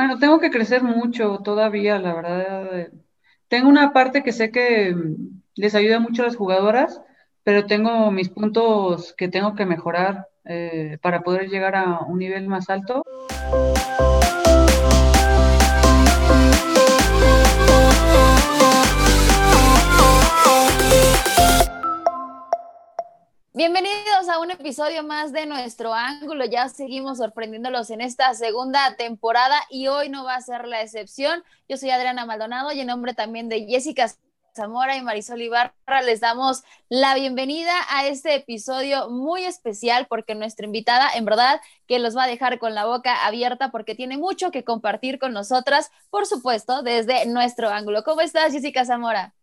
Bueno, tengo que crecer mucho todavía, la verdad. Tengo una parte que sé que les ayuda mucho a las jugadoras, pero tengo mis puntos que tengo que mejorar eh, para poder llegar a un nivel más alto. Bienvenidos a un episodio más de nuestro ángulo. Ya seguimos sorprendiéndolos en esta segunda temporada y hoy no va a ser la excepción. Yo soy Adriana Maldonado y en nombre también de Jessica Zamora y Marisol Ibarra les damos la bienvenida a este episodio muy especial porque nuestra invitada en verdad que los va a dejar con la boca abierta porque tiene mucho que compartir con nosotras, por supuesto, desde nuestro ángulo. ¿Cómo estás, Jessica Zamora?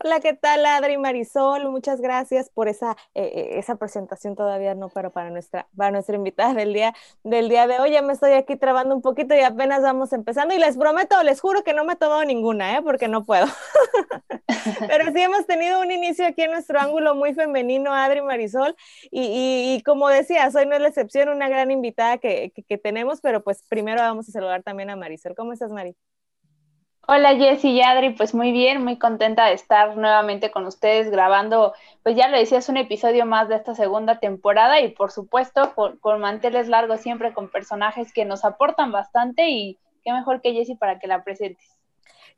Hola, ¿qué tal, Adri Marisol? Muchas gracias por esa, eh, eh, esa presentación todavía no, pero para nuestra, para nuestra invitada del día, del día de hoy. Ya me estoy aquí trabando un poquito y apenas vamos empezando. Y les prometo, les juro que no me he tomado ninguna, ¿eh? porque no puedo. pero sí hemos tenido un inicio aquí en nuestro ángulo muy femenino, Adri Marisol. Y, como decía, hoy no es la excepción, una gran invitada que, que, tenemos, pero pues primero vamos a saludar también a Marisol. ¿Cómo estás, Marisol? Hola Jessy y Adri, pues muy bien, muy contenta de estar nuevamente con ustedes grabando, pues ya lo decías, un episodio más de esta segunda temporada y por supuesto con, con manteles largos siempre con personajes que nos aportan bastante y qué mejor que Jessy para que la presentes.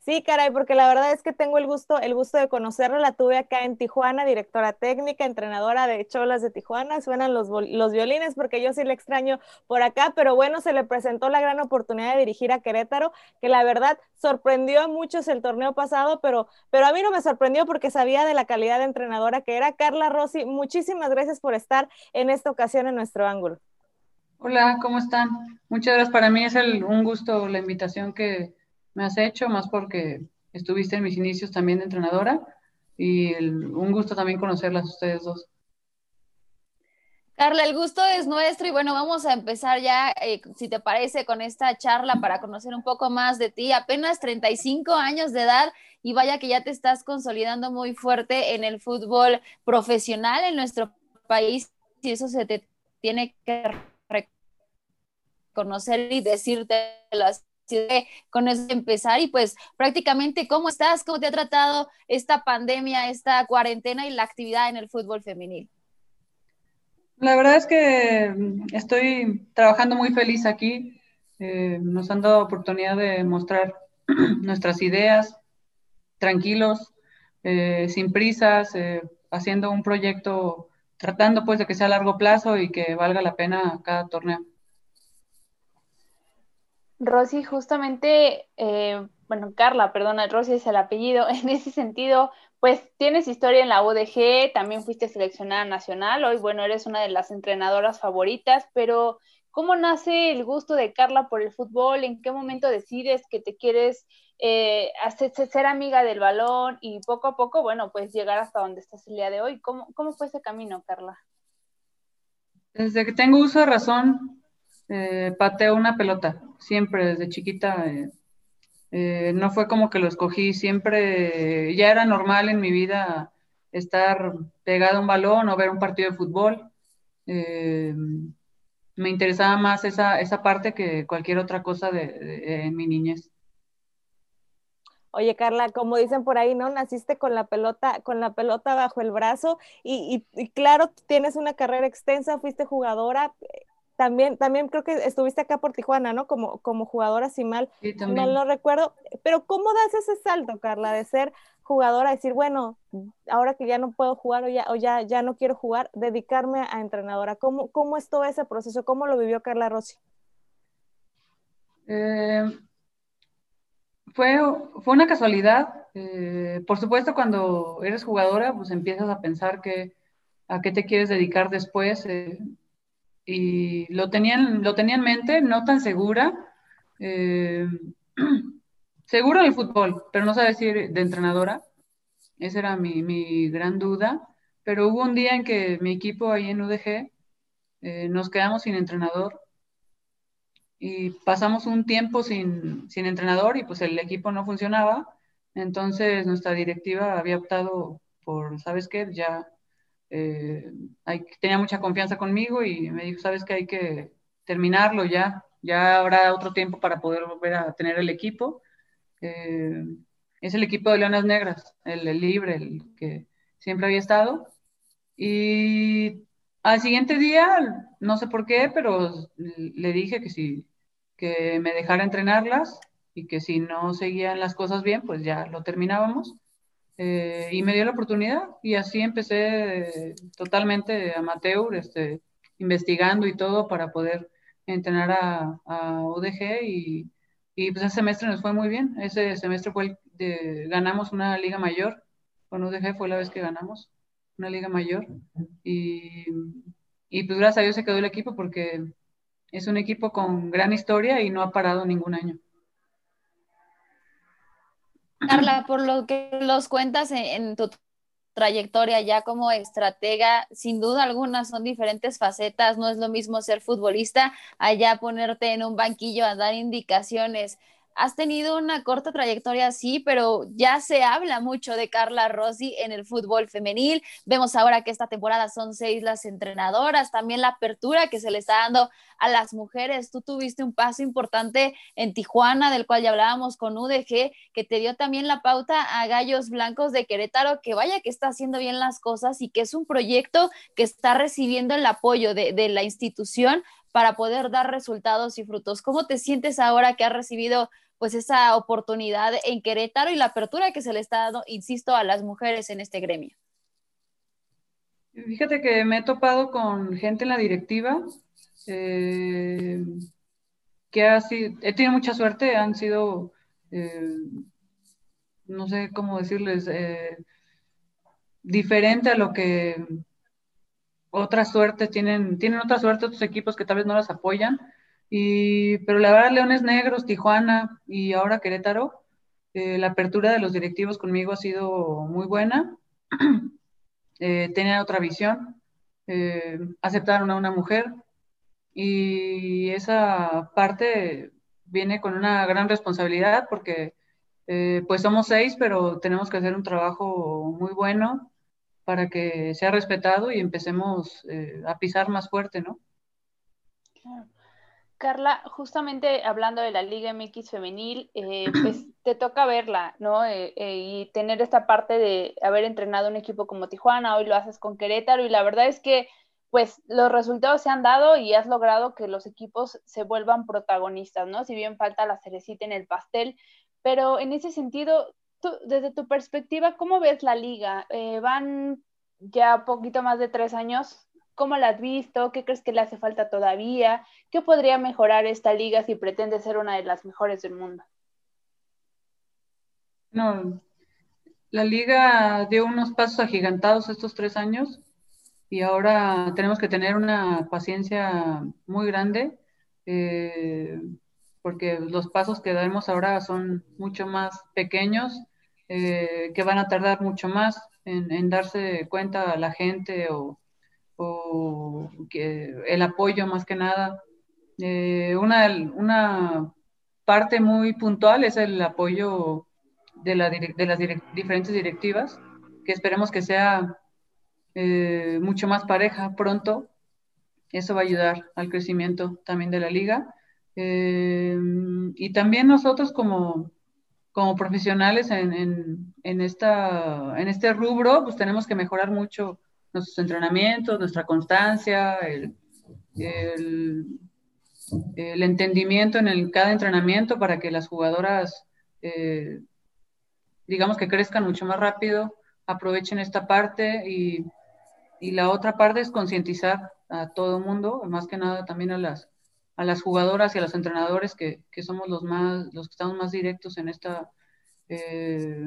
Sí, caray, porque la verdad es que tengo el gusto, el gusto de conocerla. La tuve acá en Tijuana, directora técnica, entrenadora de Cholas de Tijuana. Suenan los, violines porque yo sí le extraño por acá, pero bueno, se le presentó la gran oportunidad de dirigir a Querétaro, que la verdad sorprendió a muchos el torneo pasado, pero, pero a mí no me sorprendió porque sabía de la calidad de entrenadora que era Carla Rossi. Muchísimas gracias por estar en esta ocasión en nuestro ángulo. Hola, ¿cómo están? Muchas gracias. Para mí es el, un gusto la invitación que me has hecho, más porque estuviste en mis inicios también de entrenadora y un gusto también conocerlas ustedes dos. Carla, el gusto es nuestro y bueno, vamos a empezar ya, eh, si te parece, con esta charla para conocer un poco más de ti. Apenas 35 años de edad y vaya que ya te estás consolidando muy fuerte en el fútbol profesional en nuestro país y eso se te tiene que reconocer y decirte las con eso empezar y pues prácticamente cómo estás, cómo te ha tratado esta pandemia, esta cuarentena y la actividad en el fútbol femenil. La verdad es que mm, estoy trabajando muy feliz aquí. Eh, nos han dado oportunidad de mostrar nuestras ideas tranquilos, eh, sin prisas, eh, haciendo un proyecto, tratando pues de que sea a largo plazo y que valga la pena cada torneo. Rosy, justamente, eh, bueno, Carla, perdona, Rosy es el apellido. En ese sentido, pues tienes historia en la UDG, también fuiste seleccionada nacional, hoy, bueno, eres una de las entrenadoras favoritas, pero ¿cómo nace el gusto de Carla por el fútbol? ¿En qué momento decides que te quieres eh, hacer, ser amiga del balón y poco a poco, bueno, pues llegar hasta donde estás el día de hoy? ¿Cómo, cómo fue ese camino, Carla? Desde que tengo uso de razón, eh, pateo una pelota, siempre desde chiquita. Eh, eh, no fue como que lo escogí, siempre ya era normal en mi vida estar pegado a un balón o ver un partido de fútbol. me interesaba más esa, esa, parte que cualquier otra cosa de, en mi niñez. Oye, Carla, como dicen por ahí, ¿no? Naciste con la pelota, con la pelota bajo el brazo y, claro, tienes una carrera extensa, fuiste jugadora también, también creo que estuviste acá por Tijuana, ¿no? Como, como jugadora, si mal, no lo recuerdo. Pero ¿cómo das ese salto, Carla, de ser jugadora, decir, bueno, ahora que ya no puedo jugar o ya, o ya, ya no quiero jugar, dedicarme a entrenadora? ¿Cómo, ¿Cómo es todo ese proceso? ¿Cómo lo vivió Carla Rossi? Eh, fue, fue una casualidad. Eh, por supuesto, cuando eres jugadora, pues empiezas a pensar que a qué te quieres dedicar después. Eh, y lo tenían, lo tenía en mente, no tan segura. Eh, seguro del fútbol, pero no sabe decir de entrenadora. Esa era mi, mi, gran duda. Pero hubo un día en que mi equipo ahí en UDG eh, nos quedamos sin entrenador y pasamos un tiempo sin, sin entrenador y pues el equipo no funcionaba. Entonces nuestra directiva había optado por, ¿sabes qué? Ya eh, tenía mucha confianza conmigo y me dijo, sabes que hay que terminarlo ya, ya habrá otro tiempo para poder volver a tener el equipo. Eh, es el equipo de Leonas Negras, el, libre, el que siempre había estado. Y al siguiente día, no sé por qué, pero le dije que si que me dejara entrenarlas y que si no seguían las cosas bien, pues ya lo terminábamos. Eh, y me dio la oportunidad y así empecé totalmente amateur, este, investigando y todo para poder entrenar a, a UDG y, y, pues ese semestre nos fue muy bien. Ese semestre fue el de, ganamos una liga mayor, con UDG fue la vez que ganamos una liga mayor y, y pues gracias a Dios se quedó el equipo porque es un equipo con gran historia y no ha parado ningún año. Carla, por lo que los cuentas en, tu trayectoria ya como estratega, sin duda alguna son diferentes facetas, no es lo mismo ser futbolista, allá ponerte en un banquillo a dar indicaciones has tenido una corta trayectoria, sí, pero ya se habla mucho de Carla Rossi en el fútbol femenil. Vemos ahora que esta temporada son seis las entrenadoras, también la apertura que se le está dando a las mujeres. Tú tuviste un paso importante en Tijuana, del cual ya hablábamos con UDG, que te dio también la pauta a Gallos Blancos de Querétaro, que vaya que está haciendo bien las cosas y que es un proyecto que está recibiendo el apoyo de, de la institución para poder dar resultados y frutos. ¿Cómo te sientes ahora que has recibido pues esa oportunidad en Querétaro y la apertura que se le está dando, insisto, a las mujeres en este gremio. Fíjate que me he topado con gente en la directiva eh, que ha sido, he tenido mucha suerte, han sido, eh, no sé cómo decirles, eh, diferente a lo que otra suerte tienen, tienen otra suerte otros equipos que tal vez no las apoyan y, pero la verdad, Leones Negros, Tijuana y ahora Querétaro, eh, la apertura de los directivos conmigo ha sido muy buena. eh, tenían otra visión, eh, aceptaron a una mujer y esa parte viene con una gran responsabilidad porque eh, pues somos seis, pero tenemos que hacer un trabajo muy bueno para que sea respetado y empecemos a pisar más fuerte, ¿no? Claro. Carla, justamente hablando de la Liga MX femenil, eh, pues te toca verla, ¿no? Eh, eh, y tener esta parte de haber entrenado un equipo como Tijuana, hoy lo haces con Querétaro y la verdad es que pues los resultados se han dado y has logrado que los equipos se vuelvan protagonistas, ¿no? Si bien falta la cerecita en el pastel, pero en ese sentido, tú, desde tu perspectiva, ¿cómo ves la liga? van ya poquito más de tres años ¿Cómo la has visto? ¿Qué crees que le hace falta todavía? ¿Qué podría mejorar esta liga si pretende ser una de las mejores del mundo? No, la liga dio unos pasos agigantados estos tres años y ahora tenemos que tener una paciencia muy grande eh, porque los pasos que daremos ahora son mucho más pequeños, eh, que van a tardar mucho más en, en darse cuenta a la gente o o que el apoyo más que nada. Eh, una, una parte muy puntual es el apoyo de, la, de las diferentes directivas, que esperemos que sea eh, mucho más pareja pronto. Eso va a ayudar al crecimiento también de la liga. Eh, y también nosotros como, como profesionales en, en, en, esta, en este rubro, pues tenemos que mejorar mucho nuestros entrenamientos, nuestra constancia, el, entendimiento en el, cada entrenamiento para que las jugadoras, eh, digamos que crezcan mucho más rápido, aprovechen esta parte y, la otra parte es concientizar a todo el mundo, más que nada también a las, a las jugadoras y a los entrenadores que, somos los más, los que estamos más directos en esta, eh,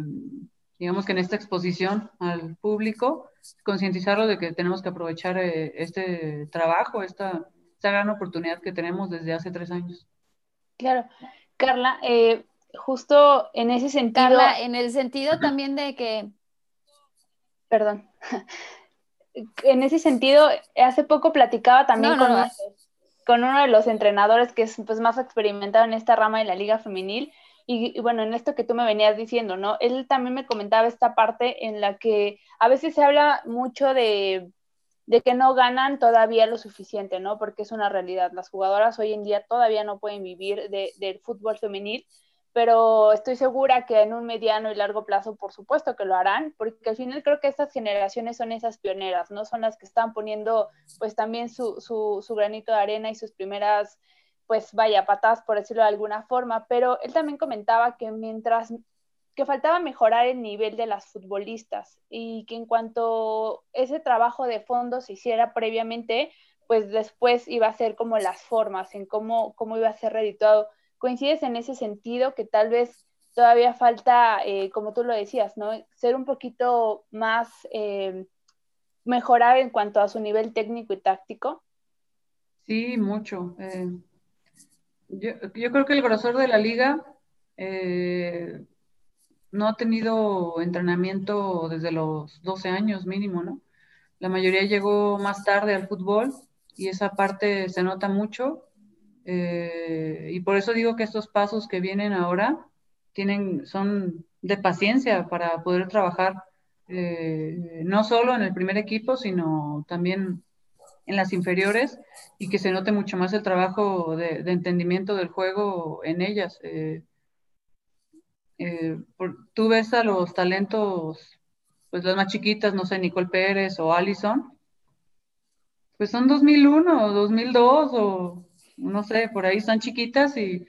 digamos que en esta exposición al público, concientizarlo de que tenemos que aprovechar eh, este trabajo, esta, esta, gran oportunidad que tenemos desde hace tres años. Claro. Carla, eh, justo en ese sentido... Carla, en el sentido también de que... Perdón. en ese sentido, hace poco platicaba también con, con, uno de los entrenadores que es pues, más experimentado en esta rama de la liga femenil, y, bueno, en esto que tú me venías diciendo, ¿no? Él también me comentaba esta parte en la que a veces se habla mucho de, de que no ganan todavía lo suficiente, ¿no? Porque es una realidad. Las jugadoras hoy en día todavía no pueden vivir del fútbol femenil, pero estoy segura que en un mediano y largo plazo, por supuesto que lo harán, porque al final creo que estas generaciones son esas pioneras, ¿no? Son las que están poniendo pues también su, su, su granito de arena y sus primeras, pues vaya, patadas, por decirlo de alguna forma, pero él también comentaba que mientras que faltaba mejorar el nivel de las futbolistas y que en cuanto ese trabajo de fondo se hiciera previamente, pues después iba a ser como las formas, en cómo, cómo iba a ser redituado. ¿Coincides en ese sentido que tal vez todavía falta, eh, como tú lo decías, ¿no? ser un poquito más, eh, mejorar en cuanto a su nivel técnico y táctico? Sí, mucho. Eh, yo, creo que el grosor de la liga no ha tenido entrenamiento desde los 12 años mínimo, ¿no? La mayoría llegó más tarde al fútbol y esa parte se nota mucho. Eh, y por eso digo que estos pasos que vienen ahora tienen, son de paciencia para poder trabajar eh, no solo en el primer equipo, sino también en las inferiores y que se note mucho más el trabajo de, entendimiento del juego en ellas. Eh, eh, tú ves a los talentos, pues las más chiquitas, no sé, Nicole Pérez o Allison, pues son 2001 o 2002 o no sé, por ahí son chiquitas y,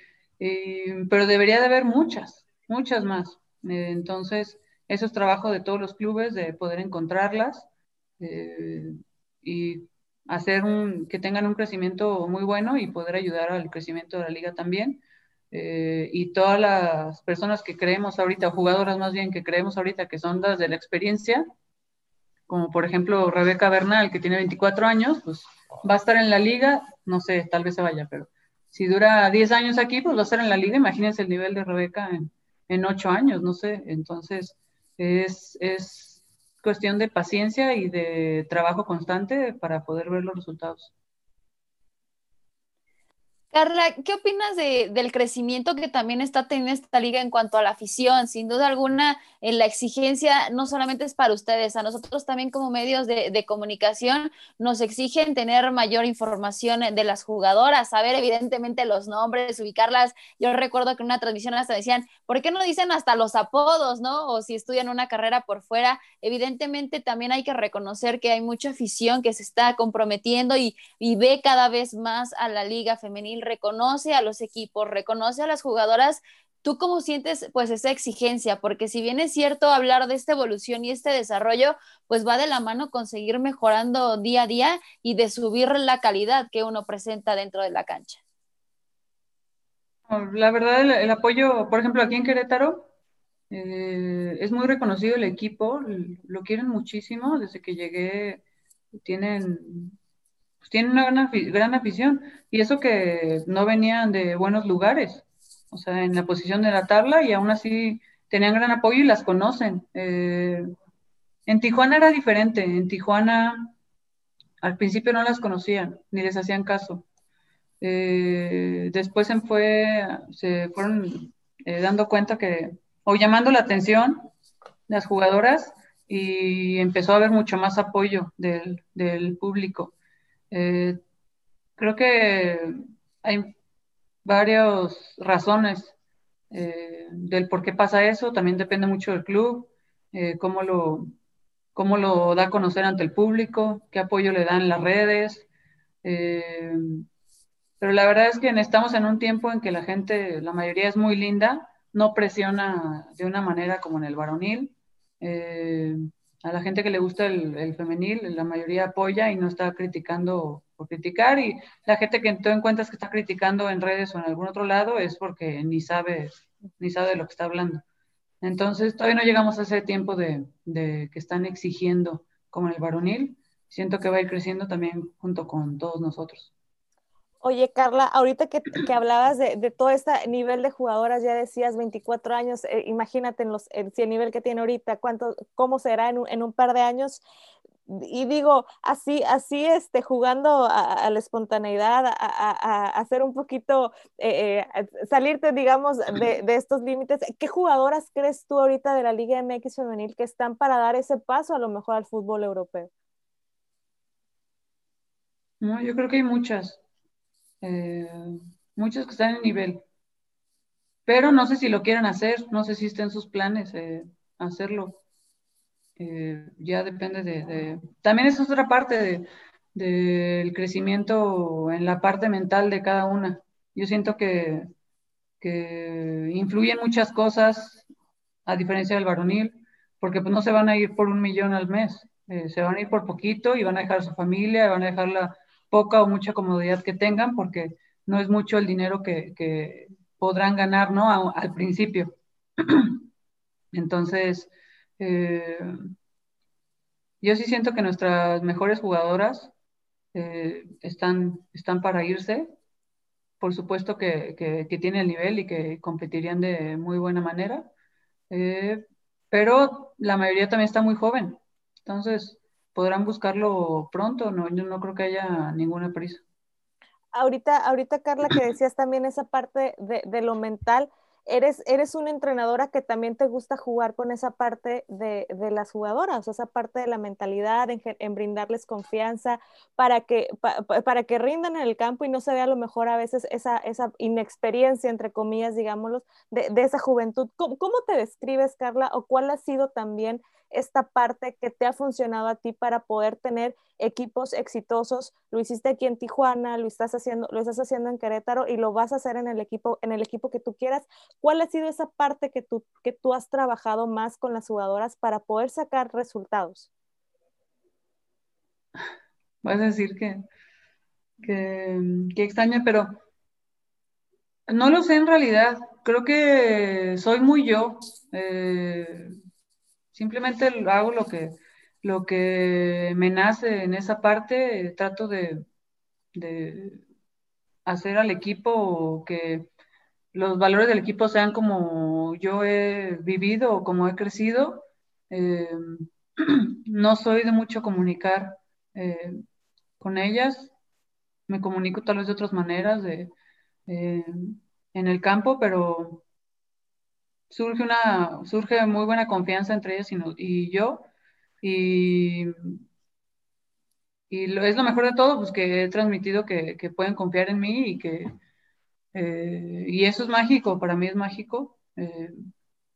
pero debería de haber muchas, muchas más. Eh, entonces, eso es trabajo de todos los clubes, de poder encontrarlas eh, y hacer un, que tengan un crecimiento muy bueno y poder ayudar al crecimiento de la liga también. Eh, y todas las personas que creemos ahorita, jugadoras más bien que creemos ahorita que son las de la experiencia, como por ejemplo Rebeca Bernal, que tiene 24 años, pues va a estar en la liga, no sé, tal vez se vaya, pero si dura 10 años aquí, pues va a estar en la liga, imagínense el nivel de Rebeca en, en 8 años, no sé, entonces es, es cuestión de paciencia y de trabajo constante para poder ver los resultados. Carla, ¿qué opinas del crecimiento que también está teniendo esta liga en cuanto a la afición? Sin duda alguna, en la exigencia no solamente es para ustedes, a nosotros también como medios de, comunicación nos exigen tener mayor información de las jugadoras, saber evidentemente los nombres, ubicarlas. Yo recuerdo que en una transmisión hasta decían, ¿por qué no dicen hasta los apodos, no? O si estudian una carrera por fuera, evidentemente también hay que reconocer que hay mucha afición que se está comprometiendo y, y ve cada vez más a la liga femenil, reconoce a los equipos, reconoce a las jugadoras ¿Tú cómo sientes pues esa exigencia? Porque si bien es cierto hablar de esta evolución y este desarrollo, pues va de la mano con seguir mejorando día a día y de subir la calidad que uno presenta dentro de la cancha. La verdad, el, apoyo, por ejemplo, aquí en Querétaro, eh, es muy reconocido el equipo, lo quieren muchísimo, desde que llegué tienen, pues, tienen una gran, gran afición, y eso que no venían de buenos lugares o sea, en la posición de la tabla y aún así tenían gran apoyo y las conocen. Eh, en Tijuana era diferente, en Tijuana al principio no las conocían ni les hacían caso. Eh, después se, fue, se fueron eh, dando cuenta que, o llamando la atención las jugadoras y empezó a haber mucho más apoyo del, del público. Creo que hay varias razones eh, del por qué pasa eso, también depende mucho del club, eh, cómo, lo, cómo lo da a conocer ante el público, qué apoyo le dan las redes. Eh, pero la verdad es que estamos en un tiempo en que la gente, la mayoría es muy linda, no presiona de una manera como en el varonil. A la gente que le gusta el, el femenil, la mayoría apoya y no está criticando por criticar y la gente que tú encuentras que está criticando en redes o en algún otro lado es porque ni sabe, ni sabe de lo que está hablando. Entonces, todavía no llegamos a ese tiempo de, de que están exigiendo como el varonil. Siento que va a ir creciendo también junto con todos nosotros. Oye, Carla, ahorita que, hablabas de, de, todo este nivel de jugadoras, ya decías 24 años, eh, imagínate en los, si el nivel que tiene ahorita, cuánto, cómo será en un, en par de años y digo, así, así, este, jugando a, la espontaneidad, a, hacer un poquito, eh, eh, salirte, digamos, de, estos límites. ¿Qué jugadoras crees tú ahorita de la Liga MX femenil que están para dar ese paso a lo mejor al fútbol europeo? No, yo creo que hay muchas, eh, muchas que están en nivel, pero no sé si lo quieren hacer, no sé si está en sus planes eh, hacerlo. Eh, ya depende de, También es otra parte del crecimiento en la parte mental de cada una. Yo siento que, que influyen muchas cosas, a diferencia del varonil, porque pues no se van a ir por un millón al mes, eh, se van a ir por poquito y van a dejar a su familia, van a dejar la poca o mucha comodidad que tengan, porque no es mucho el dinero que, podrán ganar, ¿no? al principio. Entonces, eh, yo sí siento que nuestras mejores jugadoras eh, están, están para irse. Por supuesto que, que, tienen el nivel y que competirían de muy buena manera, eh, pero la mayoría también está muy joven. Entonces, podrán buscarlo pronto, no, yo no creo que haya ninguna prisa. Ahorita, ahorita Carla, que decías también esa parte de, de lo mental, eres, eres una entrenadora que también te gusta jugar con esa parte de, las jugadoras, esa parte de la mentalidad, en, brindarles confianza para que, para que rindan en el campo y no se vea a lo mejor a veces esa, esa inexperiencia, entre comillas, digámoslo, de, esa juventud. ¿Cómo, ¿Cómo, te describes, Carla, o cuál ha sido también esta parte que te ha funcionado a ti para poder tener equipos exitosos. Lo hiciste aquí en Tijuana, lo estás haciendo, lo estás haciendo en Querétaro y lo vas a hacer en el equipo, en el equipo que tú quieras. ¿Cuál ha sido esa parte que tú, que tú has trabajado más con las jugadoras para poder sacar resultados? Vas a decir que, que, extraña, pero no lo sé en realidad. Creo que soy muy yo. Eh, Simplemente hago lo que, lo que me nace en esa parte, trato de, hacer al equipo que los valores del equipo sean como yo he vivido o como he crecido. Eh, no soy de mucho comunicar eh, con ellas, me comunico tal vez de otras maneras de, eh, en el campo, pero surge una, surge muy buena confianza entre ellas y, yo, y, es lo mejor de todo, pues que he transmitido que, pueden confiar en mí y que, eh, y eso es mágico, para mí es mágico. Eh,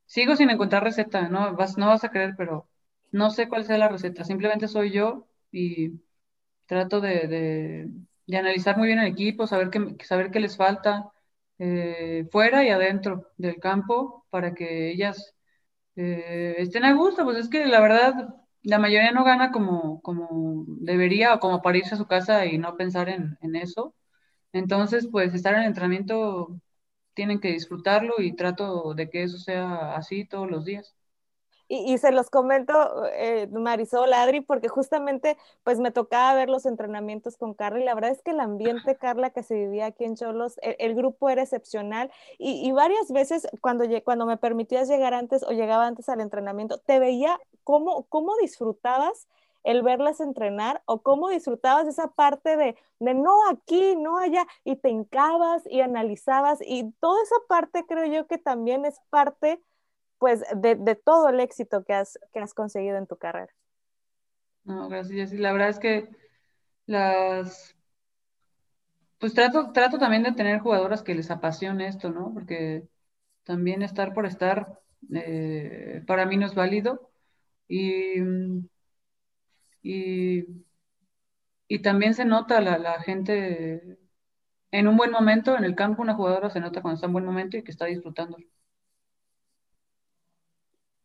sigo sin encontrar receta, no vas, no vas a creer, pero no sé cuál sea la receta, simplemente soy yo y trato de, analizar muy bien el equipo, saber qué, saber qué les falta, eh, fuera y adentro del campo para que ellas eh, estén a gusto. Pues es que la verdad, la mayoría no gana como, como debería o como para irse a su casa y no pensar en, en eso. Entonces, pues estar en el entrenamiento tienen que disfrutarlo y trato de que eso sea así todos los días. Y, se los comento, eh, Marisol, Adri, porque justamente pues me tocaba ver los entrenamientos con Carla y la verdad es que el ambiente, Carla, que se vivía aquí en Cholos, e, el, grupo era excepcional y, varias veces cuando, cuando me permitías llegar antes o llegaba antes al entrenamiento, te veía cómo, cómo disfrutabas el verlas entrenar o cómo disfrutabas esa parte de, de no aquí, no allá, y te hincabas y analizabas y toda esa parte creo yo que también es parte pues de, todo el éxito que has, que has conseguido en tu carrera. No, gracias. Y la verdad es que las, pues trato, trato también de tener jugadoras que les apasione esto, ¿no? Porque también estar por estar eh, para mí no es válido. Y, y, también se nota la, la, gente en un buen momento, en el campo una jugadora se nota cuando está en buen momento y que está disfrutando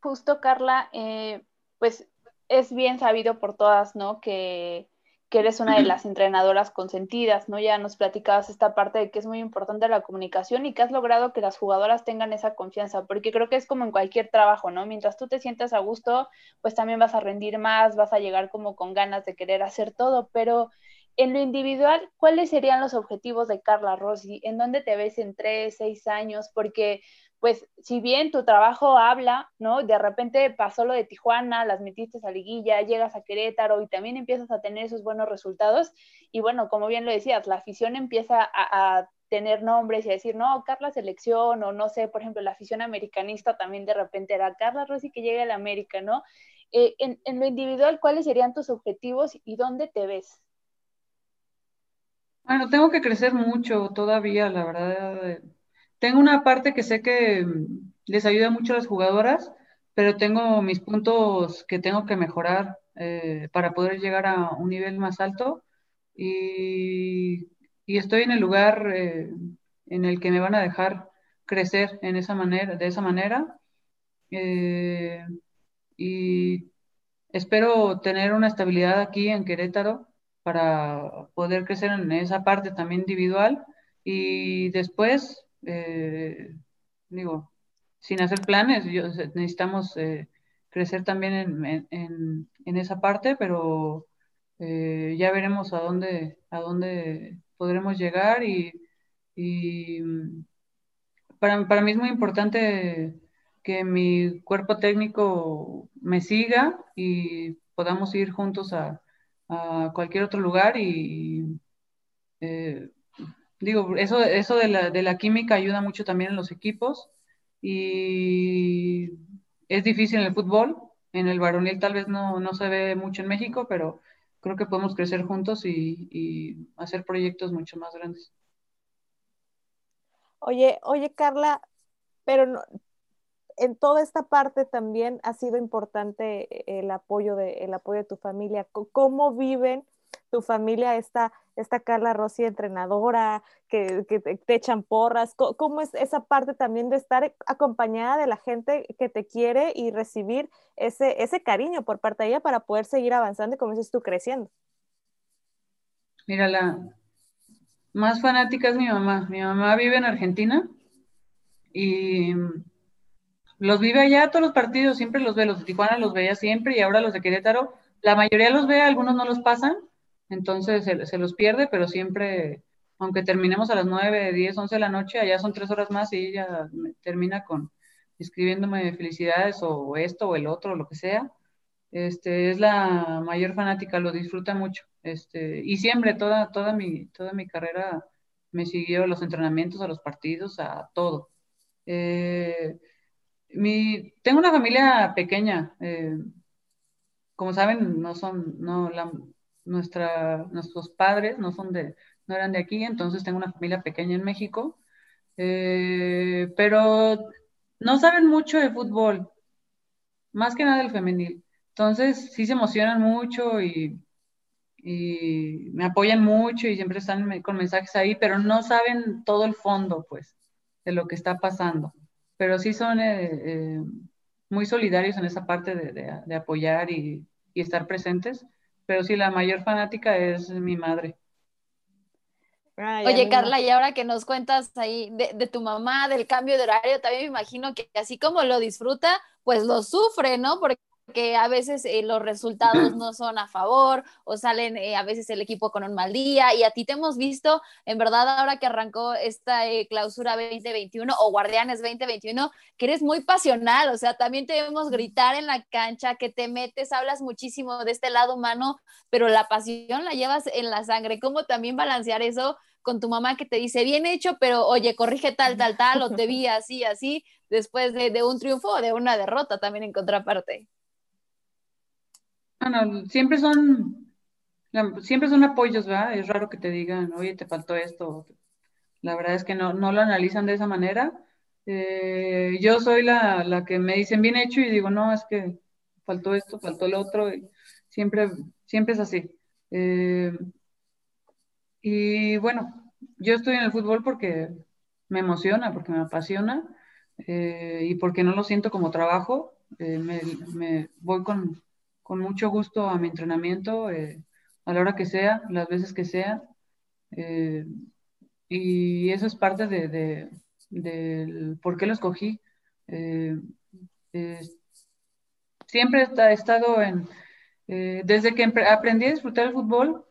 justo Carla, eh, pues es bien sabido por todas, ¿no? Que, eres una de las entrenadoras consentidas, ¿no? Ya nos platicabas esta parte de que es muy importante la comunicación y que has logrado que las jugadoras tengan esa confianza, porque creo que es como en cualquier trabajo, ¿no? Mientras tú te sientas a gusto, pues también vas a rendir más, vas a llegar como con ganas de querer hacer todo, pero en lo individual, ¿cuáles serían los objetivos de Carla Rossi? ¿En dónde te ves en tres, seis años? Porque pues si bien tu trabajo habla, ¿no? De repente pasó lo de Tijuana, las metiste a liguilla, llegas a Querétaro y también empiezas a tener esos buenos resultados. Y bueno, como bien lo decías, la afición empieza a, tener nombres y a decir, no, Carla Selección, o no sé, por ejemplo, la afición americanista también de repente era Carla Rossi que llega a la América, ¿no? Eh, en, en lo individual, ¿cuáles serían tus objetivos y dónde te ves? Bueno, tengo que crecer mucho todavía, la verdad. Tengo una parte que sé que mm, les ayuda mucho a las jugadoras, pero tengo mis puntos que tengo que mejorar eh, para poder llegar a un nivel más alto y, estoy en el lugar eh, en el que me van a dejar crecer en esa manera, de esa manera. Eh, y espero tener una estabilidad aquí en Querétaro para poder crecer en esa parte también individual y después, eh, digo, sin hacer planes, necesitamos eh, crecer también en, esa parte, pero eh, ya veremos a dónde, a dónde podremos llegar y, para, para mí es muy importante que mi cuerpo técnico me siga y podamos ir juntos a, a cualquier otro lugar y, eh, digo, eso, eso de la, de la química ayuda mucho también en los equipos y es difícil en el fútbol, en el varonil tal vez no, no se ve mucho en México, pero creo que podemos crecer juntos y, y hacer proyectos mucho más grandes. Oye, oye Carla, pero no, en toda esta parte también ha sido importante eh, el apoyo de, el apoyo de tu familia. ¿Cómo viven tu familia esta, esta Carla Rossi entrenadora, que, te, echan porras? ¿Cómo, es esa parte también de estar acompañada de la gente que te quiere y recibir ese, ese cariño por parte de ella para poder seguir avanzando y como dices tú, creciendo? Mira, la más fanática es mi mamá. Mi mamá vive en Argentina y los vive allá todos los partidos, siempre los ve, los de Tijuana los veía siempre y ahora los de Querétaro, la mayoría los ve, algunos no los pasan, entonces se, los pierde, pero siempre, aunque terminemos a las 9, 10, 11 de la noche, allá son tres horas más y ella termina con escribiéndome felicidades o esto o el otro o lo que sea. Este, es la mayor fanática, lo disfruta mucho. Este, y siempre, toda, toda, mi, toda mi carrera me siguió los entrenamientos, a los partidos, a todo. Eh, mi, tengo una familia pequeña. Eh, como saben, no son, no, la, nuestra, nuestros padres no son de, no eran de aquí, entonces tengo una familia pequeña en México. Eh, pero no saben mucho de fútbol, más que nada del femenil. Entonces sí se emocionan mucho y, y me apoyan mucho y siempre están con mensajes ahí, pero no saben todo el fondo, pues, de lo que está pasando pero sí son eh, eh, muy solidarios en esa parte de, apoyar y, estar presentes, pero sí la mayor fanática es mi madre. Oye, Carla, y ahora que nos cuentas ahí de, de, tu mamá, del cambio de horario, también me imagino que así como lo disfruta, pues lo sufre, ¿no? Porque que a veces eh, los resultados no son a favor o salen eh, a veces el equipo con un mal día y a ti te hemos visto, en verdad, ahora que arrancó esta eh, clausura 2021 o Guardianes 2021, que eres muy pasional, o sea, también te vemos gritar en la cancha, que te metes, hablas muchísimo de este lado humano, pero la pasión la llevas en la sangre. ¿Cómo también balancear eso con tu mamá que te dice, bien hecho, pero oye, corrige tal, tal, tal, o te vi así, así, después de, de un triunfo o de una derrota también en contraparte? Siempre son, siempre son apoyos, ¿verdad? Es raro que te digan, oye, te faltó esto. La verdad es que no, no lo analizan de esa manera. Eh, yo soy la, la, que me dicen bien hecho y digo, no, es que faltó esto, faltó lo otro. Siempre, siempre es así. Eh, y bueno, yo estoy en el fútbol porque me emociona, porque me apasiona eh, y porque no lo siento como trabajo. me, me voy con, con mucho gusto a mi entrenamiento, eh, a la hora que sea, las veces que sea. Eh, y eso es parte de, del por qué lo escogí. Eh, siempre he estado en, desde que aprendí a disfrutar el fútbol,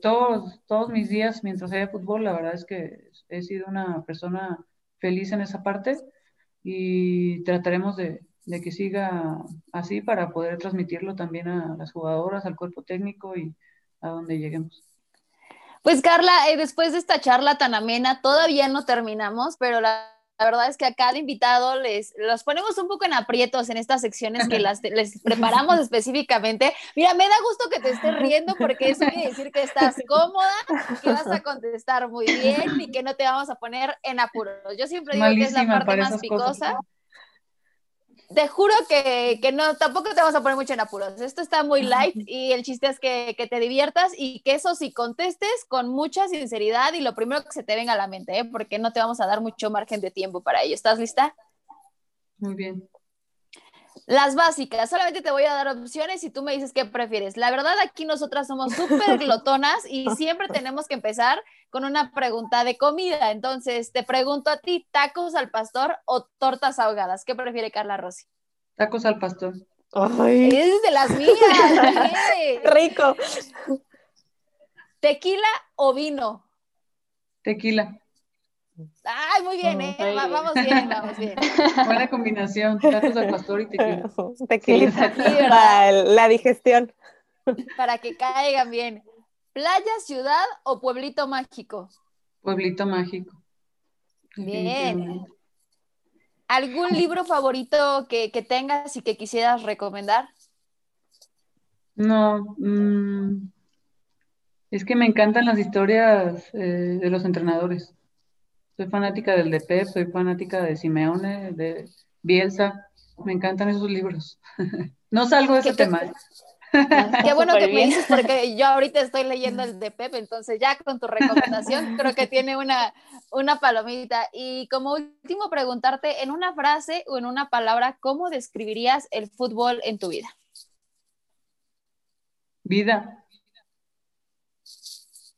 todos, todos mis días mientras haya fútbol, la verdad es que he sido una persona feliz en esa parte y trataremos de, de que siga así para poder transmitirlo también a las jugadoras, al cuerpo técnico y a donde lleguemos. Pues Carla, eh, después de esta charla tan amena, todavía no terminamos, pero la verdad es que a cada invitado les los ponemos un poco en aprietos en estas secciones que las, les preparamos específicamente. Mira, me da gusto que te estés riendo porque eso quiere decir que estás cómoda, que vas a contestar muy bien y que no te vamos a poner en apuros. Yo siempre digo que es la parte más picosa te juro que, no, tampoco te vamos a poner mucho en apuros. Esto está muy light y el chiste es que, te diviertas y que eso sí contestes con mucha sinceridad y lo primero que se te venga a la mente, ¿eh? porque no te vamos a dar mucho margen de tiempo para ello. ¿Estás lista? Muy bien. Las básicas, solamente te voy a dar opciones y tú me dices qué prefieres. La verdad, aquí nosotras somos súper glotonas y siempre tenemos que empezar con una pregunta de comida. Entonces, te pregunto a ti, ¿tacos al pastor o tortas ahogadas? ¿Qué prefiere Carla Rossi? Tacos al pastor. Ay. Es de las mías. Rico. ¿Tequila o vino? Tequila. Ay, muy bien, ¿eh? vamos bien, vamos bien. Buena combinación, tacos al pastor y tequila. Tequila, para la digestión. Para que caigan bien. ¿Playa, ciudad o pueblito mágico? Pueblito mágico. Bien. ¿Algún libro favorito que, tengas y que quisieras recomendar? No, mm, es que me encantan las historias eh, de los entrenadores. Soy fanática del de Pep, soy fanática de Simeone, de Bielsa. Me encantan esos libros. no salgo de ese tema. ¿eh? Qué bueno que me dices porque yo ahorita estoy leyendo el de Pep, entonces ya con tu recomendación creo que tiene una, una palomita. Y como último preguntarte, en una frase o en una palabra, ¿cómo describirías el fútbol en tu vida? Vida.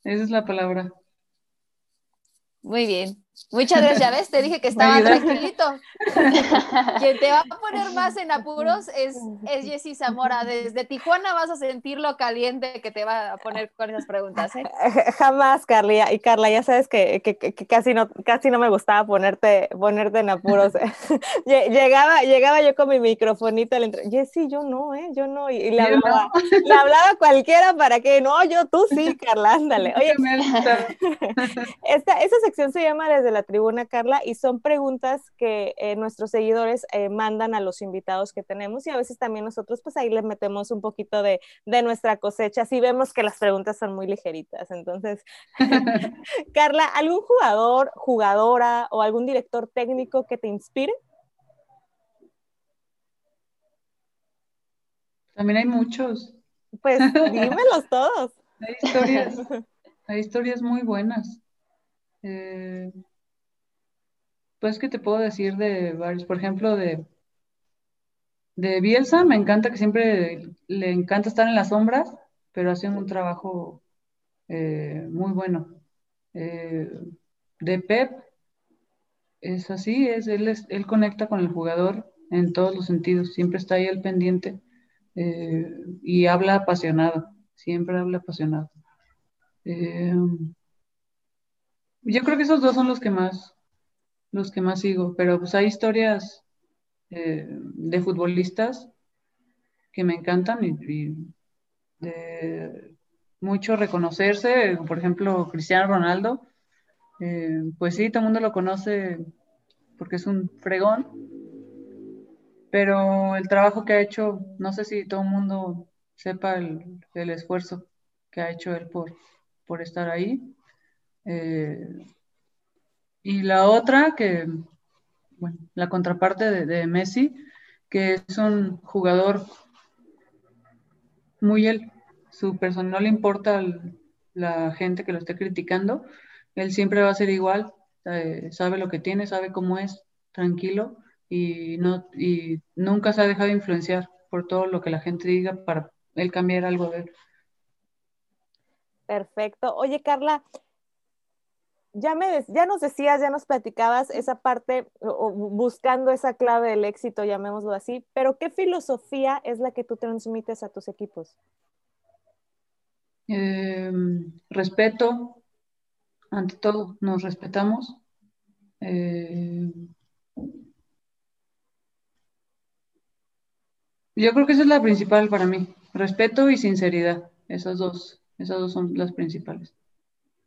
Esa es la palabra. Muy bien. Muchas gracias, ¿ves? Te dije que estaba tranquilito. Quien te va a poner más en apuros es, es Jessy Zamora. Desde Tijuana vas a sentir lo caliente que te va a poner con esas preguntas. ¿eh? Jamás, Carla. Y Carla, ya sabes que, que, que, casi, no, casi no me gustaba ponerte, ponerte en apuros. llegaba, llegaba yo con mi microfonito al Jessy, yo no, ¿eh? Yo no. Y, le, hablaba, le hablaba cualquiera para que, no, yo tú sí, Carla, ándale. Oye, esta, esta sección se llama Desde la tribuna, Carla, y son preguntas que eh, nuestros seguidores eh, mandan a los invitados que tenemos y a veces también nosotros pues ahí les metemos un poquito de, de nuestra cosecha, si vemos que las preguntas son muy ligeritas. Entonces, Carla, ¿algún jugador, jugadora o algún director técnico que te inspire? También hay muchos. Pues dímelos todos. Hay historias, hay historias muy buenas. Eh, pues que te puedo decir de varios, por ejemplo, de, de Bielsa, me encanta que siempre le encanta estar en las sombras, pero hace un trabajo eh, muy bueno. Eh, de Pep, es así, es él, él conecta con el jugador en todos los sentidos, siempre está ahí al pendiente eh, y habla apasionado, siempre habla apasionado. yo creo que esos dos son los que más, los que más sigo, pero pues hay historias eh, de futbolistas que me encantan y, de mucho reconocerse, por ejemplo, Cristiano Ronaldo, eh, pues sí, todo el mundo lo conoce porque es un fregón, pero el trabajo que ha hecho, no sé si todo el mundo sepa el, esfuerzo que ha hecho él por, por estar ahí. Eh, y la otra, que, bueno, la contraparte de, Messi, que es un jugador muy él, su persona no le importa la gente que lo esté criticando, él siempre va a ser igual, eh, sabe lo que tiene, sabe cómo es, tranquilo y, no, y nunca se ha dejado influenciar por todo lo que la gente diga para él cambiar algo de él. Perfecto. Oye, Carla, ya, me, ya nos decías, ya nos platicabas esa parte, buscando esa clave del éxito, llamémoslo así, pero ¿qué filosofía es la que tú transmites a tus equipos? Em, respeto, ante todo, nos respetamos. Em, yo creo que esa es la principal para mí, respeto y sinceridad, esas dos, esas dos son las principales.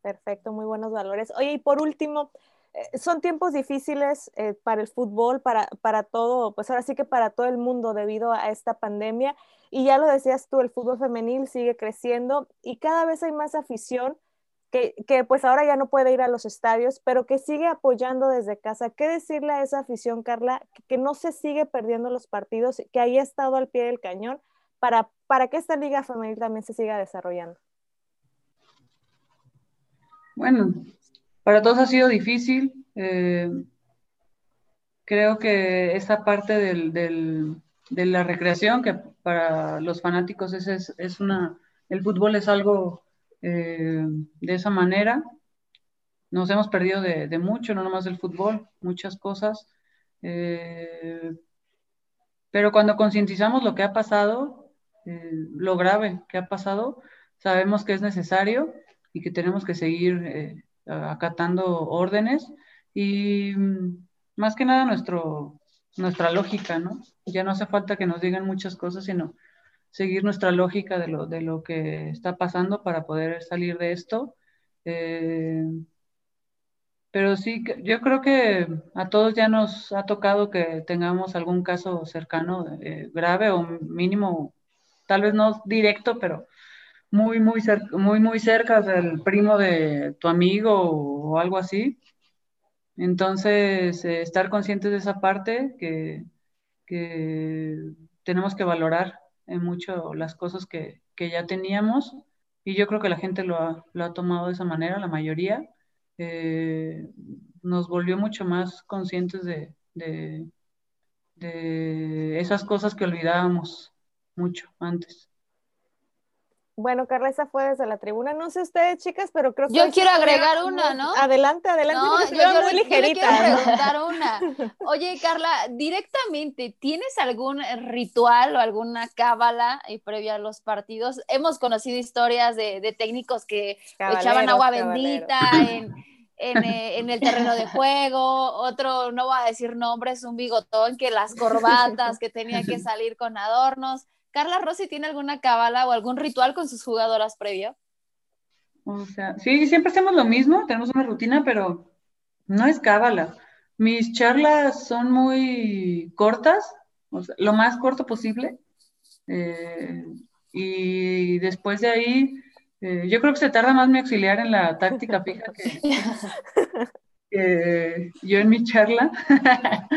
Perfecto, muy buenos valores. Oye, y por último, eh, son tiempos difíciles eh, para el fútbol, para, para todo, pues ahora sí que para todo el mundo debido a esta pandemia. Y ya lo decías tú, el fútbol femenil sigue creciendo y cada vez hay más afición que, que, pues ahora ya no puede ir a los estadios, pero que sigue apoyando desde casa. ¿Qué decirle a esa afición, Carla, que, no se sigue perdiendo los partidos, que ahí ha estado al pie del cañón para, para que esta liga femenil también se siga desarrollando? Bueno, para todos ha sido difícil. Eh, creo que esa parte del, de la recreación, que para los fanáticos es, es, una, el fútbol es algo eh, de esa manera. Nos hemos perdido de, mucho, no nomás del fútbol, muchas cosas. Eh, pero cuando concientizamos lo que ha pasado, lo grave que ha pasado, sabemos que es necesario y que tenemos que seguir acatando órdenes y mm, más que nada nuestro, nuestra lógica, ¿no? Ya no hace falta que nos digan muchas cosas, sino seguir nuestra lógica de lo, de lo que está pasando para poder salir de esto. Eh, pero sí, yo creo que a todos ya nos ha tocado que tengamos algún caso cercano, eh, grave o mínimo, tal vez no directo, pero muy, muy, cerca, muy, muy cerca del primo de tu amigo o, algo así. Entonces, eh, estar conscientes de esa parte que, tenemos que valorar en mucho las cosas que, ya teníamos y yo creo que la gente lo ha, lo ha tomado de esa manera, la mayoría. Eh, nos volvió mucho más conscientes de, de, de esas cosas que olvidábamos mucho antes. Bueno, Carla, esa fue desde la tribuna. No sé ustedes, chicas, pero creo que. Yo quiero agregar una, ¿no? Adelante, adelante. No, yo, yo, muy ligerita. Yo quiero preguntar una. Oye, Carla, directamente, ¿tienes algún ritual o alguna cábala y previa a los partidos? Hemos conocido historias de, técnicos que echaban agua bendita en. Eh, en, el terreno de juego, otro, no voy a decir nombres, un bigotón que las corbatas, que tenía que salir con adornos. ¿Carla Rossi tiene alguna cábala o algún ritual con sus jugadoras previo? O sea, sí, siempre hacemos lo mismo, tenemos una rutina, pero no es cábala. Mis charlas son muy cortas, lo más corto posible. Eh, y después de ahí, eh, yo creo que se tarda más mi auxiliar en la táctica fija que yo en mi charla.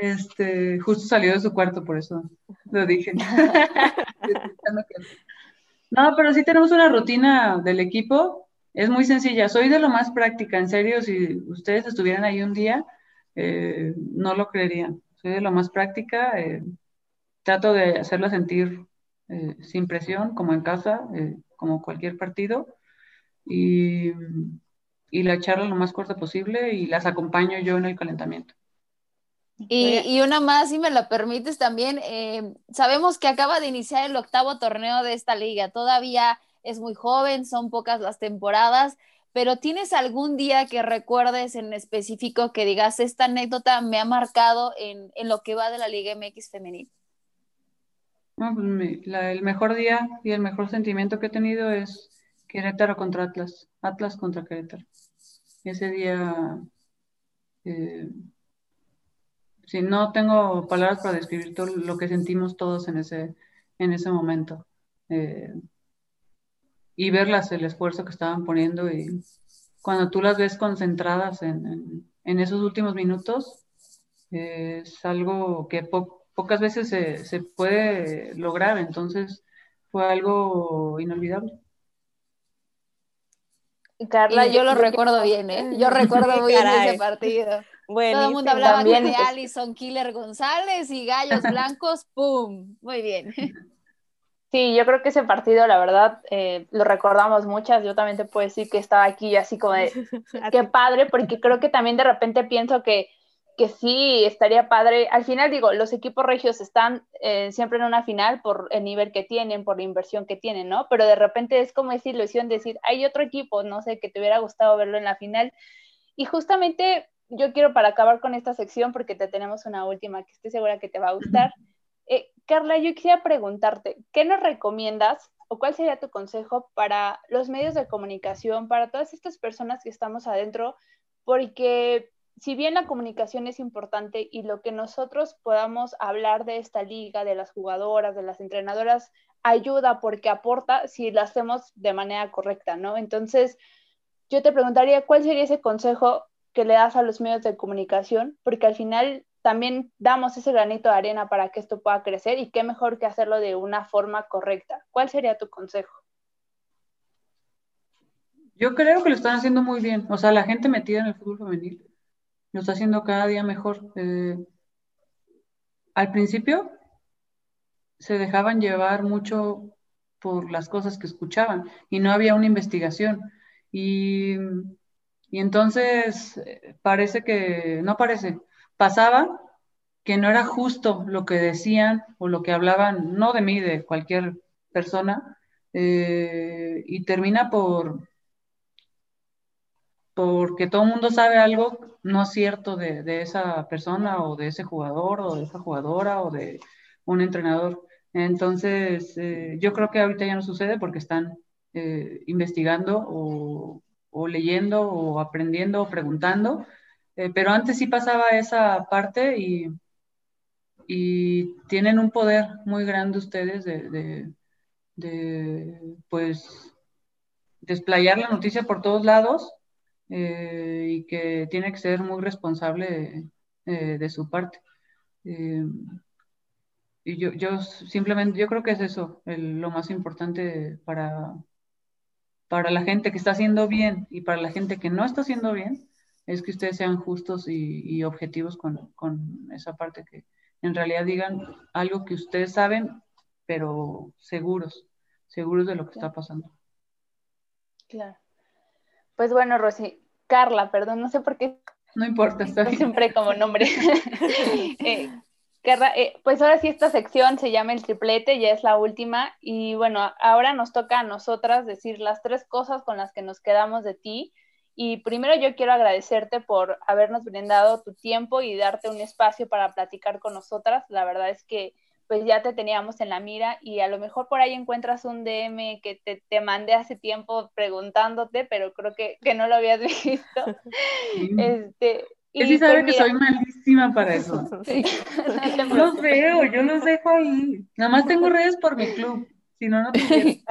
Este, justo salió de su cuarto, por eso lo dije. no, pero sí tenemos una rutina del equipo. Es muy sencilla. Soy de lo más práctica, en serio. Si ustedes estuvieran ahí un día, eh, no lo creerían. Soy de lo más práctica. Eh, trato de hacerla sentir eh, sin presión, como en casa, como cualquier partido. Y, y la charla lo más corta posible y las acompaño yo en el calentamiento. Y, una más, si me lo permites también, eh, sabemos que acaba de iniciar el octavo torneo de esta liga, todavía es muy joven, son pocas las temporadas, pero ¿tienes algún día que recuerdes en específico que digas, esta anécdota me ha marcado en, lo que va de la Liga MX femenil? Pues el mejor día y el mejor sentimiento que he tenido es Querétaro contra Atlas, Atlas contra Querétaro. Ese día... Eh, sí, no tengo palabras para describir todo lo que sentimos todos en ese, en ese momento. Eh, y verlas, el esfuerzo que estaban poniendo y cuando tú las ves concentradas en, esos últimos minutos, es algo que pocas veces se, se, puede lograr, entonces fue algo inolvidable. Carla, yo lo recuerdo bien, ¿eh? Yo recuerdo muy bien ese partido. Todo el mundo hablaba de. Alison Killer González y Gallos Blancos, ¡pum! Muy bien. Sí, yo creo que ese partido, la verdad, eh, lo recordamos muchas. Yo también te puedo decir que estaba aquí así como de, qué padre, porque creo que también de repente pienso que, que sí, estaría padre. Al final digo, los equipos regios están eh, siempre en una final por el nivel que tienen, por la inversión que tienen, ¿no? Pero de repente es como decir, ilusión decir, hay otro equipo, no sé, que te hubiera gustado verlo en la final. Y justamente yo quiero para acabar con esta sección, porque te tenemos una última que estoy segura que te va a gustar. Eh, Carla, yo quisiera preguntarte, ¿qué nos recomiendas o cuál sería tu consejo para los medios de comunicación, para todas estas personas que estamos adentro, porque si bien la comunicación es importante y lo que nosotros podamos hablar de esta liga, de las jugadoras, de las entrenadoras, ayuda porque aporta si lo hacemos de manera correcta, ¿no? Entonces, yo te preguntaría, ¿cuál sería ese consejo que le das a los medios de comunicación? Porque al final también damos ese granito de arena para que esto pueda crecer y qué mejor que hacerlo de una forma correcta. ¿Cuál sería tu consejo? Yo creo que lo están haciendo muy bien. O sea, la gente metida en el fútbol femenil lo está haciendo cada día mejor. Eh, al principio se dejaban llevar mucho por las cosas que escuchaban y no había una investigación. Y, y entonces eh, parece que, no parece, pasaba que no era justo lo que decían o lo que hablaban, no de mí, de cualquier persona, eh, y termina por porque todo el mundo sabe algo no cierto de, esa persona o de ese jugador o de esa jugadora o de un entrenador. Entonces, eh, yo creo que ahorita ya no sucede porque están eh, investigando o, o, leyendo o aprendiendo o preguntando eh, pero antes sí pasaba esa parte y, y, tienen un poder muy grande ustedes de, de, pues, desplayar la noticia por todos lados eh, y que tiene que ser muy responsable eh, de su parte. y yo, yo simplemente, yo creo que es eso, lo más importante para, para la gente que está haciendo bien y para la gente que no está haciendo bien, es que ustedes sean justos y, objetivos con, esa parte, que en realidad digan algo que ustedes saben, pero seguros, seguros de lo que está pasando. Claro. Pues bueno, Rosy, Carla, perdón, no sé por qué. No importa, está Siempre como nombre. eh, eh, pues ahora sí esta sección se llama el triplete, ya es la última. Y bueno, ahora nos toca a nosotras decir las tres cosas con las que nos quedamos de ti y primero yo quiero agradecerte por habernos brindado tu tiempo y darte un espacio para platicar con nosotras. La verdad es que pues ya te teníamos en la mira y a lo mejor por ahí encuentras un DM que te, te mandé hace tiempo preguntándote, pero creo que, que no lo habías visto. Este, y sí sabe pues que soy malísima para eso. Sí. no los veo, yo los dejo ahí. Nada más tengo redes por mi club, si no, no te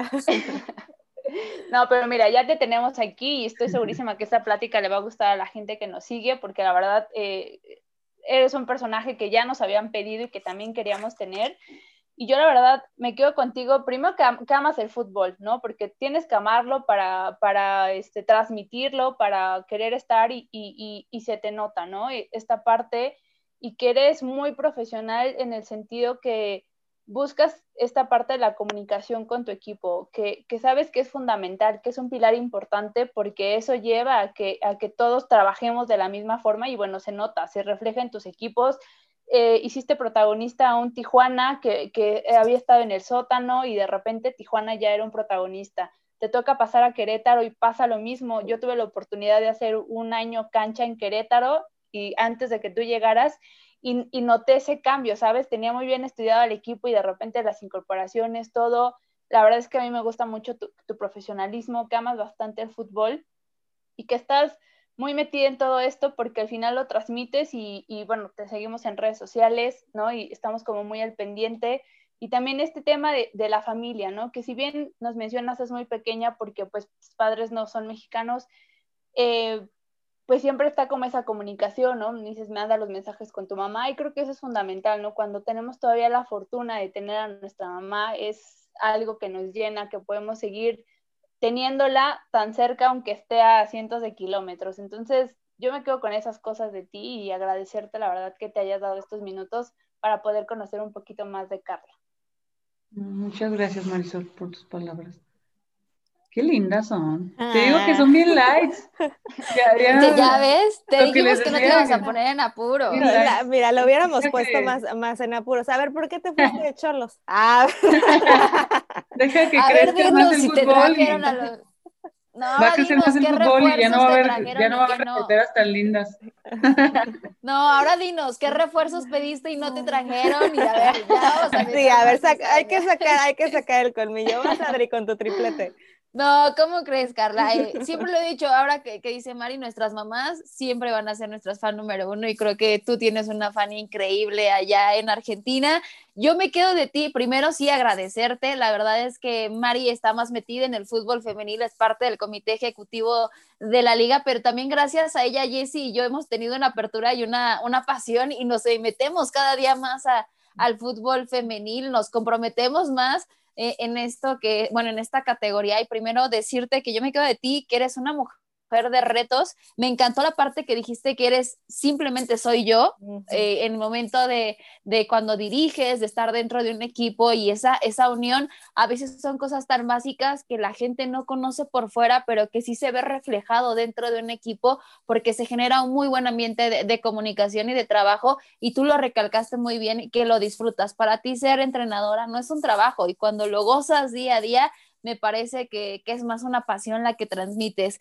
no, pero mira, ya te tenemos aquí y estoy segurísima que esta plática le va a gustar a la gente que nos sigue, porque la verdad eh, eres un personaje que ya nos habían pedido y que también queríamos tener. Y yo la verdad me quedo contigo, primero que, amas el fútbol, ¿no? Porque tienes que amarlo para, para este, transmitirlo, para querer estar y, y, y, se te nota, ¿no? Esta parte y que eres muy profesional en el sentido que buscas esta parte de la comunicación con tu equipo, que, sabes que es fundamental, que es un pilar importante porque eso lleva a que, a que todos trabajemos de la misma forma y bueno, se nota, se refleja en tus equipos. Eh, hiciste protagonista a un Tijuana que, que había estado en el sótano y de repente Tijuana ya era un protagonista. Te toca pasar a Querétaro y pasa lo mismo. Yo tuve la oportunidad de hacer un año cancha en Querétaro y antes de que tú llegaras y, noté ese cambio, ¿sabes? Tenía muy bien estudiado al equipo y de repente las incorporaciones, todo. La verdad es que a mí me gusta mucho tu, profesionalismo, que amas bastante el fútbol y que estás muy metida en todo esto porque al final lo transmites y, bueno, te seguimos en redes sociales, ¿no? Y estamos como muy al pendiente. Y también este tema de, la familia, ¿no? Que si bien nos mencionas es muy pequeña porque pues tus padres no son mexicanos, eh, pues siempre está como esa comunicación, ¿no? Dices, me anda los mensajes con tu mamá y creo que eso es fundamental, ¿no? Cuando tenemos todavía la fortuna de tener a nuestra mamá, es algo que nos llena, que podemos seguir teniéndola tan cerca aunque esté a cientos de kilómetros. Entonces, yo me quedo con esas cosas de ti y agradecerte la verdad que te hayas dado estos minutos para poder conocer un poquito más de Carla. Muchas gracias, Marisol, por tus palabras. Qué lindas son. Te digo que son bien lights. Ya, ya, ves, te dijimos que, no te ibas a poner en apuro. Mira, lo hubiéramos puesto más, más en apuros. A ver, ¿por qué te fuiste de cholos? Ah. Deja que a crezca más el si fútbol. Y... A los... No, va a crecer más el fútbol y ya no va a haber, ya no va a haber reporteras tan lindas. No, ahora dinos, ¿qué refuerzos pediste y no te trajeron? Y a ver, ya vamos a ver. Sí, a ver, hay que sacar, hay que sacar el colmillo. Vas, Adri, con tu triplete. No, ¿cómo crees, Carla? Eh, siempre lo he dicho, ahora que, dice Mari, nuestras mamás siempre van a ser nuestras fan número uno y creo que tú tienes una fan increíble allá en Argentina. Yo me quedo de ti, primero sí agradecerte, la verdad es que Mari está más metida en el fútbol femenil, es parte del comité ejecutivo de la liga, pero también gracias a ella, Jessie y yo hemos tenido una apertura y una, una pasión y nos metemos cada día más al fútbol femenil, nos comprometemos más eh, en esto que, bueno, en esta categoría y primero decirte que yo me quedo de ti, que eres una mujer de retos. Me encantó la parte que dijiste que eres simplemente soy yo eh, en el momento de, de, cuando diriges, de estar dentro de un equipo y esa, esa unión. A veces son cosas tan básicas que la gente no conoce por fuera, pero que sí se ve reflejado dentro de un equipo porque se genera un muy buen ambiente de, de comunicación y de trabajo y tú lo recalcaste muy bien que lo disfrutas. Para ti ser entrenadora no es un trabajo y cuando lo gozas día a día, me parece que, que, es más una pasión la que transmites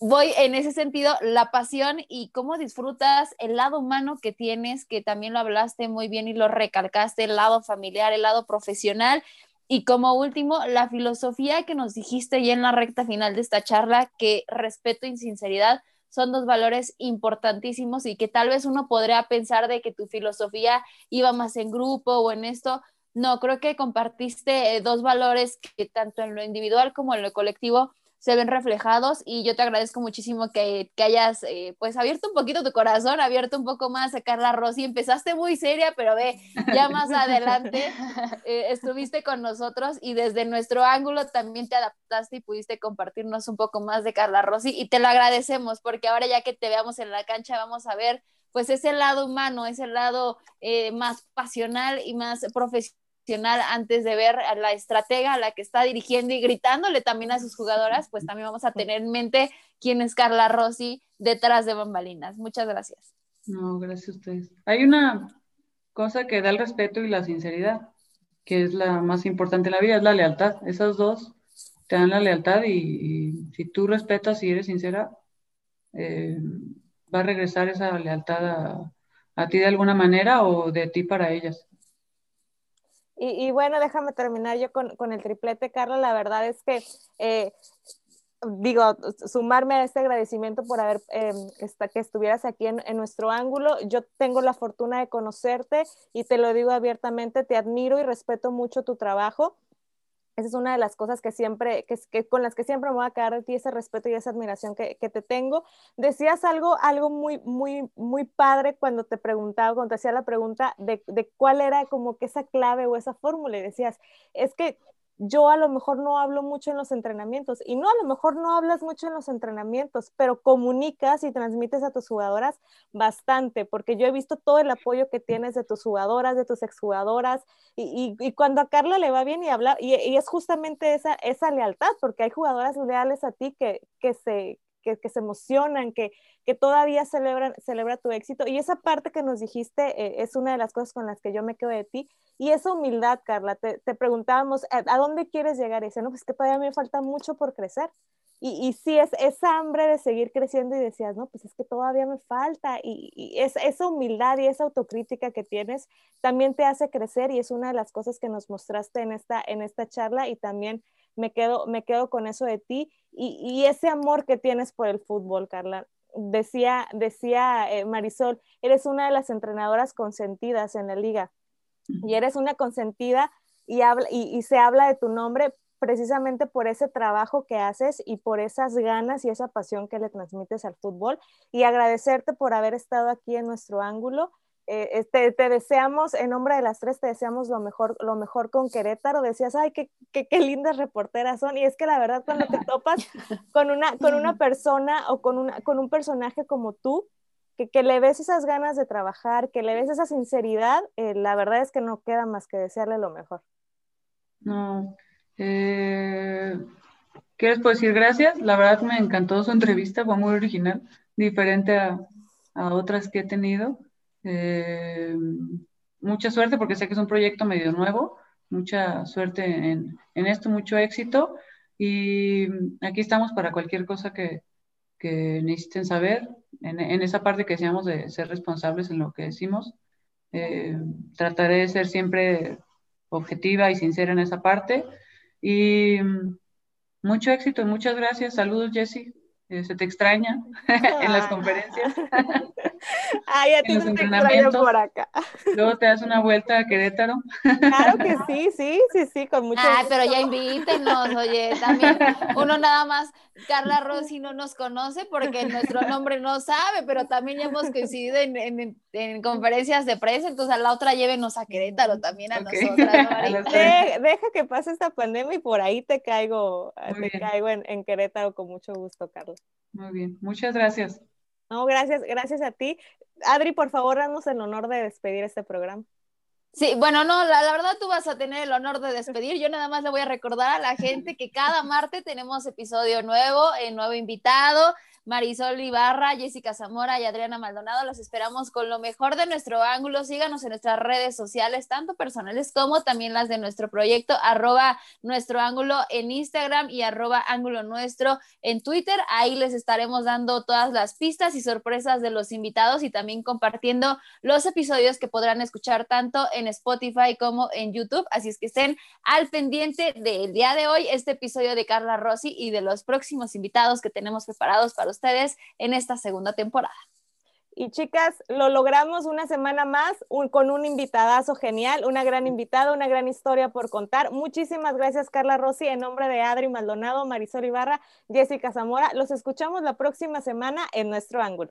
voy en ese sentido, la pasión y cómo disfrutas el lado humano que tienes, que también lo hablaste muy bien y lo recalcaste, el lado familiar, el lado profesional. Y como último, la filosofía que nos dijiste ya en la recta final de esta charla, que respeto y sinceridad son dos valores importantísimos y que tal vez uno podría pensar de que tu filosofía iba más en grupo o en esto. No, creo que compartiste eh, dos valores que tanto en lo individual como en lo colectivo se ven reflejados y yo te agradezco muchísimo que, que hayas eh, pues abierto un poquito tu corazón, abierto un poco más a Carla Rossi. Empezaste muy seria, pero ve, ya más adelante eh, estuviste con nosotros y desde nuestro ángulo también te adaptaste y pudiste compartirnos un poco más de Carla Rossi y te lo agradecemos porque ahora ya que te veamos en la cancha vamos a ver pues ese lado humano, ese lado eh, más pasional y más profesional antes de ver a la estratega, a la que está dirigiendo y gritándole también a sus jugadoras, pues también vamos a tener en mente quién es Carla Rossi detrás de bambalinas. Muchas gracias. No, gracias a ustedes. Hay una cosa que da el respeto y la sinceridad, que es la más importante en la vida, es la lealtad. Esas dos te dan la lealtad y, si tú respetas y eres sincera, eh, va a regresar esa lealtad a, a ti de alguna manera o de ti para ellas. Y, bueno, déjame terminar yo con, el triplete, Carla. La verdad es que, eh, digo, sumarme a este agradecimiento por haber, eh, que estuvieras aquí en, nuestro ángulo. Yo tengo la fortuna de conocerte y te lo digo abiertamente, te admiro y respeto mucho tu trabajo. Esa es una de las cosas que siempre, que, con las que siempre me voy a quedar de ti, ese respeto y esa admiración que, te tengo. Decías algo, algo muy, muy, muy padre cuando te preguntaba, cuando te hacía la pregunta de, de cuál era como que esa clave o esa fórmula y decías, es que yo a lo mejor no hablo mucho en los entrenamientos y no a lo mejor no hablas mucho en los entrenamientos, pero comunicas y transmites a tus jugadoras bastante, porque yo he visto todo el apoyo que tienes de tus jugadoras, de tus exjugadoras y, y, cuando a Carla le va bien y habla, y, y, es justamente esa, esa lealtad, porque hay jugadoras leales a ti que, que se, que, que, se emocionan, que, que todavía celebran celebra tu éxito. Y esa parte que nos dijiste eh, es una de las cosas con las que yo me quedo de ti. Y esa humildad, Carla, te, te preguntábamos, ¿a, dónde quieres llegar? Y dice, no, pues que todavía me falta mucho por crecer. Y, y sí, es esa hambre de seguir creciendo y decías, no, pues es que todavía me falta. Y, y es, esa humildad y esa autocrítica que tienes también te hace crecer y es una de las cosas que nos mostraste en esta, en esta charla y también me quedo, me quedo con eso de ti y, y ese amor que tienes por el fútbol, Carla. Decía, decía eh, Marisol, eres una de las entrenadoras consentidas en la liga y eres una consentida y, habla, y, se habla de tu nombre precisamente por ese trabajo que haces y por esas ganas y esa pasión que le transmites al fútbol y agradecerte por haber estado aquí en nuestro ángulo. Eh, este, te deseamos, en nombre de las tres, te deseamos lo mejor, lo mejor con Querétaro. Decías, ay, qué, qué, qué lindas reporteras son. Y es que la verdad, cuando te topas con una, con una persona o con, una, con un personaje como tú, que, le ves esas ganas de trabajar, que le ves esa sinceridad, eh, la verdad es que no queda más que desearle lo mejor. No. Eh, ¿Qué les puedo decir? Gracias. La verdad me encantó su entrevista, fue muy original, diferente a, otras que he tenido. Eh, mucha suerte porque sé que es un proyecto medio nuevo. Mucha suerte en, en esto, mucho éxito. Y aquí estamos para cualquier cosa que, que necesiten saber en, esa parte que decíamos de ser responsables en lo que decimos. Eh, trataré de ser siempre objetiva y sincera en esa parte. Y, Mucho éxito, muchas gracias. Saludos, Jessy. Eh, se te extraña en las conferencias. Ay, a ti te extraño por acá. Luego te das una vuelta a Querétaro. Claro que sí, sí, sí, sí, con mucho Ay, pero ya invítenos, oye, también uno nada más, Carla Rossi no nos conoce porque nuestro nombre no sabe, pero también ya hemos coincidido en, en, conferencias de prensa, entonces a la otra llévenos a Querétaro también a nosotras, ¿no, deja que pase esta pandemia y por ahí te caigo, te caigo en, en Querétaro con mucho gusto, Carlos. Muy bien, muchas gracias. No, gracias, gracias a ti. Adri, por favor, danos el honor de despedir este programa. Sí, bueno, no, la, la, verdad tú vas a tener el honor de despedir. Yo nada más le voy a recordar a la gente que cada martes tenemos episodio nuevo, el nuevo invitado. Marisol Ibarra, Jessica Zamora y Adriana Maldonado. Los esperamos con lo mejor de nuestro ángulo. Síganos en nuestras redes sociales, tanto personales como también las de nuestro proyecto, arroba nuestro ángulo en Instagram y arroba ángulo nuestro en Twitter. Ahí les estaremos dando todas las pistas y sorpresas de los invitados y también compartiendo los episodios que podrán escuchar tanto en Spotify como en YouTube. Así es que estén al pendiente del día de hoy, este episodio de Carla Rossi y de los próximos invitados que tenemos preparados para ustedes en esta segunda temporada. Y chicas, lo logramos una semana más con un invitadazo genial, una gran invitada, una gran historia por contar. Muchísimas gracias, Carla Rossi, en nombre de Adri Maldonado, Marisol Ibarra, Jessica Zamora. Los escuchamos la próxima semana en nuestro ángulo.